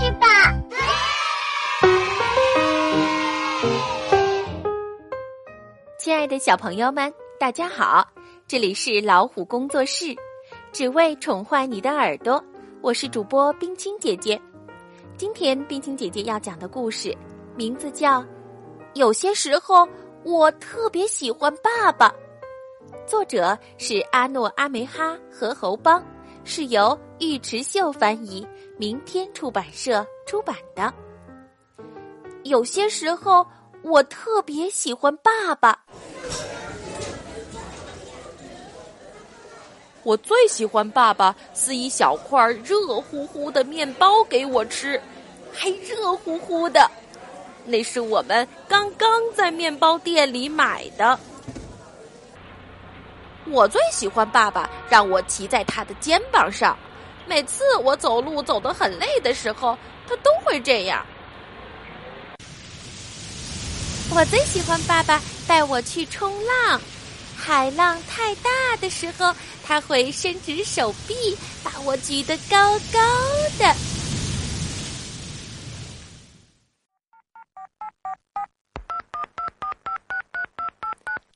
去吧。亲爱的小朋友们，大家好，这里是老虎工作室，只为宠坏你的耳朵。我是主播冰清姐姐。今天冰清姐姐要讲的故事名字叫《有些时候我特别喜欢爸爸》，作者是阿诺阿梅哈和侯邦，是由尉迟秀翻译，明天出版社出版的。有些时候我特别喜欢爸爸。我最喜欢爸爸撕一小块热乎乎的面包给我吃，还热乎乎的，那是我们刚刚在面包店里买的。我最喜欢爸爸让我骑在他的肩膀上，每次我走路走得很累的时候，他都会这样。我最喜欢爸爸带我去冲浪，海浪太大的时候。他会伸直手臂，把我举得高高的。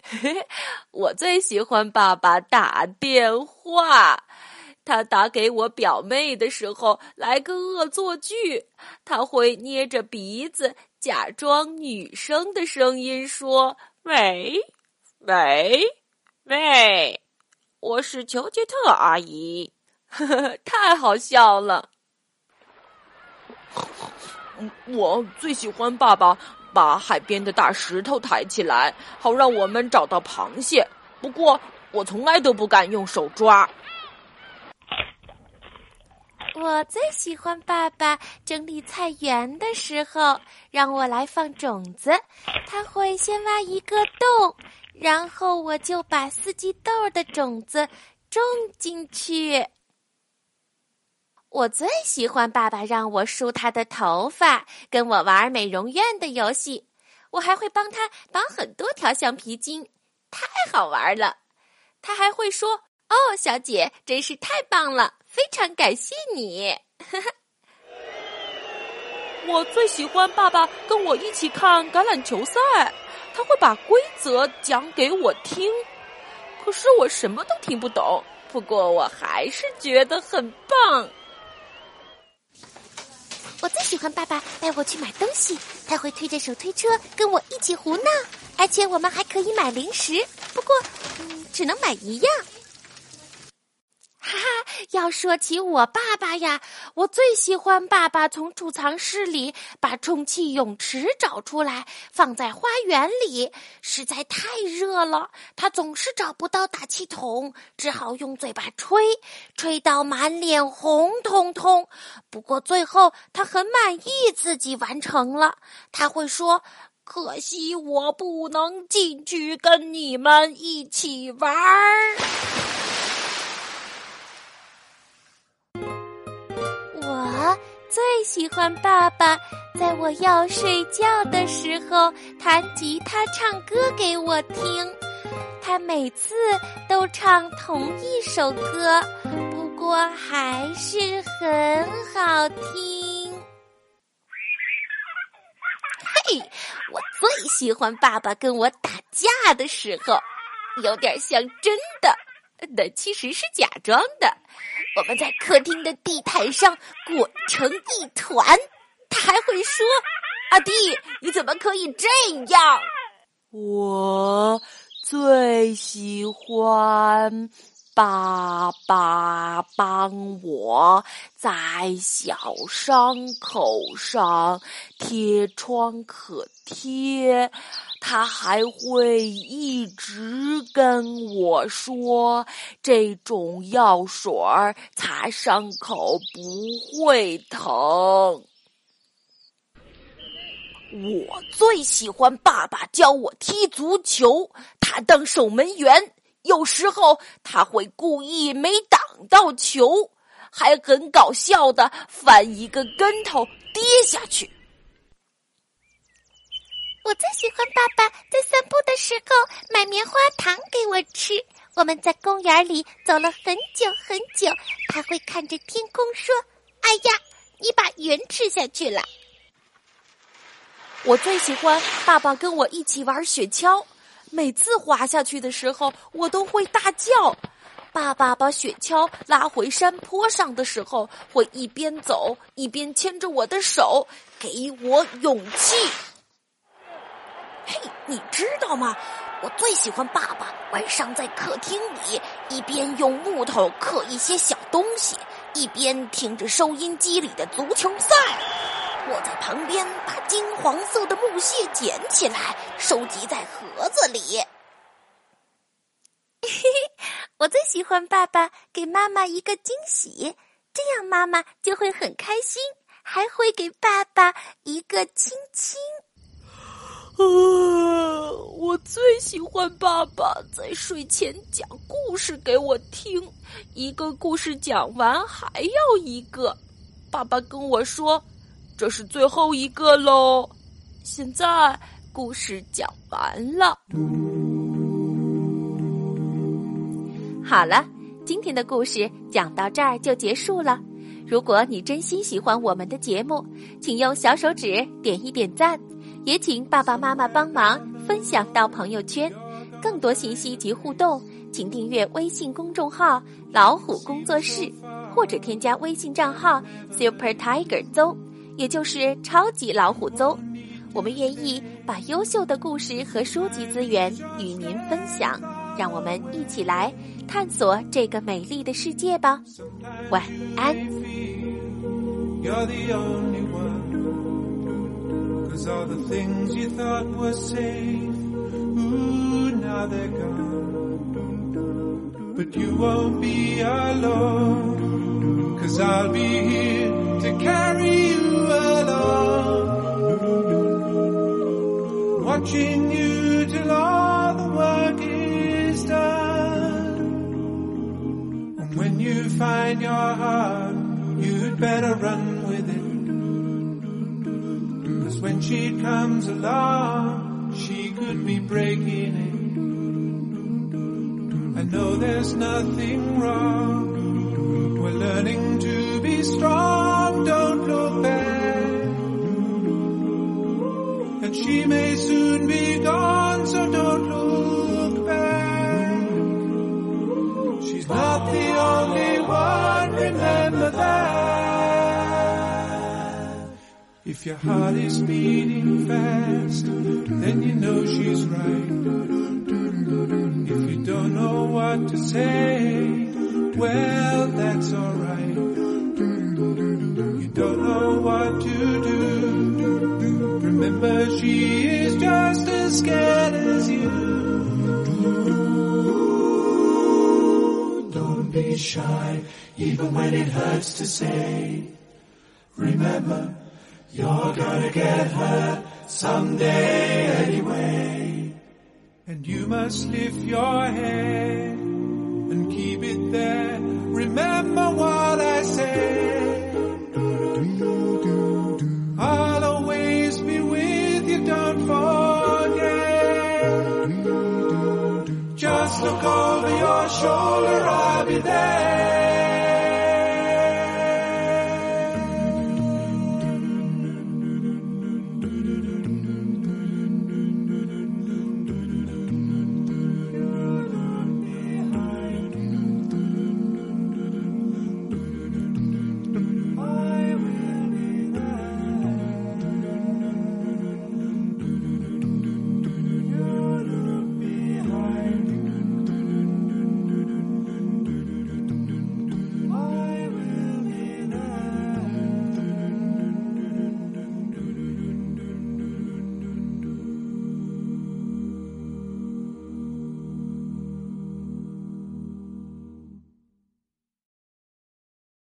我最喜欢爸爸打电话。他打给我表妹的时候，来个恶作剧，他会捏着鼻子，假装女生的声音说：“喂，喂，喂。”我是丘吉特阿姨，呵呵，太好笑了。我最喜欢爸爸把海边的大石头抬起来，好让我们找到螃蟹。不过我从来都不敢用手抓。我最喜欢爸爸整理菜园的时候，让我来放种子。他会先挖一个洞。然后我就把四季豆的种子种进去。我最喜欢爸爸让我梳他的头发，跟我玩美容院的游戏。我还会帮他绑很多条橡皮筋，太好玩了。他还会说：“哦，小姐，真是太棒了，非常感谢你。”我最喜欢爸爸跟我一起看橄榄球赛。他会把规则讲给我听，可是我什么都听不懂。不过我还是觉得很棒。我最喜欢爸爸带我去买东西，他会推着手推车跟我一起胡闹，而且我们还可以买零食，不过，嗯，只能买一样。要说起我爸爸呀，我最喜欢爸爸从储藏室里把充气泳池找出来，放在花园里。实在太热了，他总是找不到打气筒，只好用嘴巴吹，吹到满脸红彤彤。不过最后他很满意自己完成了，他会说：“可惜我不能进去跟你们一起玩儿。”我最喜欢爸爸在我要睡觉的时候弹吉他唱歌给我听，他每次都唱同一首歌，不过还是很好听。嘿，我最喜欢爸爸跟我打架的时候，有点像真的，的其实是假装的。我们在客厅的地毯上滚成一团，他还会说：“阿弟，你怎么可以这样？”我最喜欢爸爸帮我在小伤口上贴创可贴。他还会一直跟我说，这种药水擦伤口不会疼。我最喜欢爸爸教我踢足球，他当守门员，有时候他会故意没挡到球，还很搞笑的翻一个跟头跌下去。我最喜欢爸爸在散步的时候买棉花糖给我吃。我们在公园里走了很久很久，他会看着天空说：“哎呀，你把云吃下去了。我最喜欢爸爸跟我一起玩雪橇，每次滑下去的时候，我都会大叫。爸爸把雪橇拉回山坡上的时候，会一边走一边牵着我的手，给我勇气。嘿，你知道吗？我最喜欢爸爸晚上在客厅里一边用木头刻一些小东西，一边听着收音机里的足球赛。我在旁边把金黄色的木屑捡起来，收集在盒子里。嘿嘿，我最喜欢爸爸给妈妈一个惊喜，这样妈妈就会很开心，还会给爸爸一个亲亲。啊，我最喜欢爸爸在睡前讲故事给我听，一个故事讲完还要一个。爸爸跟我说：“这是最后一个喽。”现在故事讲完了。好了，今天的故事讲到这儿就结束了。如果你真心喜欢我们的节目，请用小手指点一点赞，也请爸爸妈妈帮忙分享到朋友圈。更多信息及互动，请订阅微信公众号“老虎工作室”，或者添加微信账号 “Super Tiger 邹”，也就是超级老虎宗我们愿意把优秀的故事和书籍资源与您分享让我们一起来探索这个美丽的世界吧。晚安。Watching you till all the work is done. And When you find your heart, you'd better run with it. Cause when she comes along, she could be breaking it. I know there's nothing wrong. We're learning to be strong, She may soon be gone, so don't look back. She's not the only one, remember that. If your heart is beating fast, then you know she's right. If you don't know what to say, well, that's alright. Shy, even when it hurts to say. Remember, you're gonna get hurt someday anyway. And you must lift your head and keep it there. Remember what look over your shoulder, I'll be there.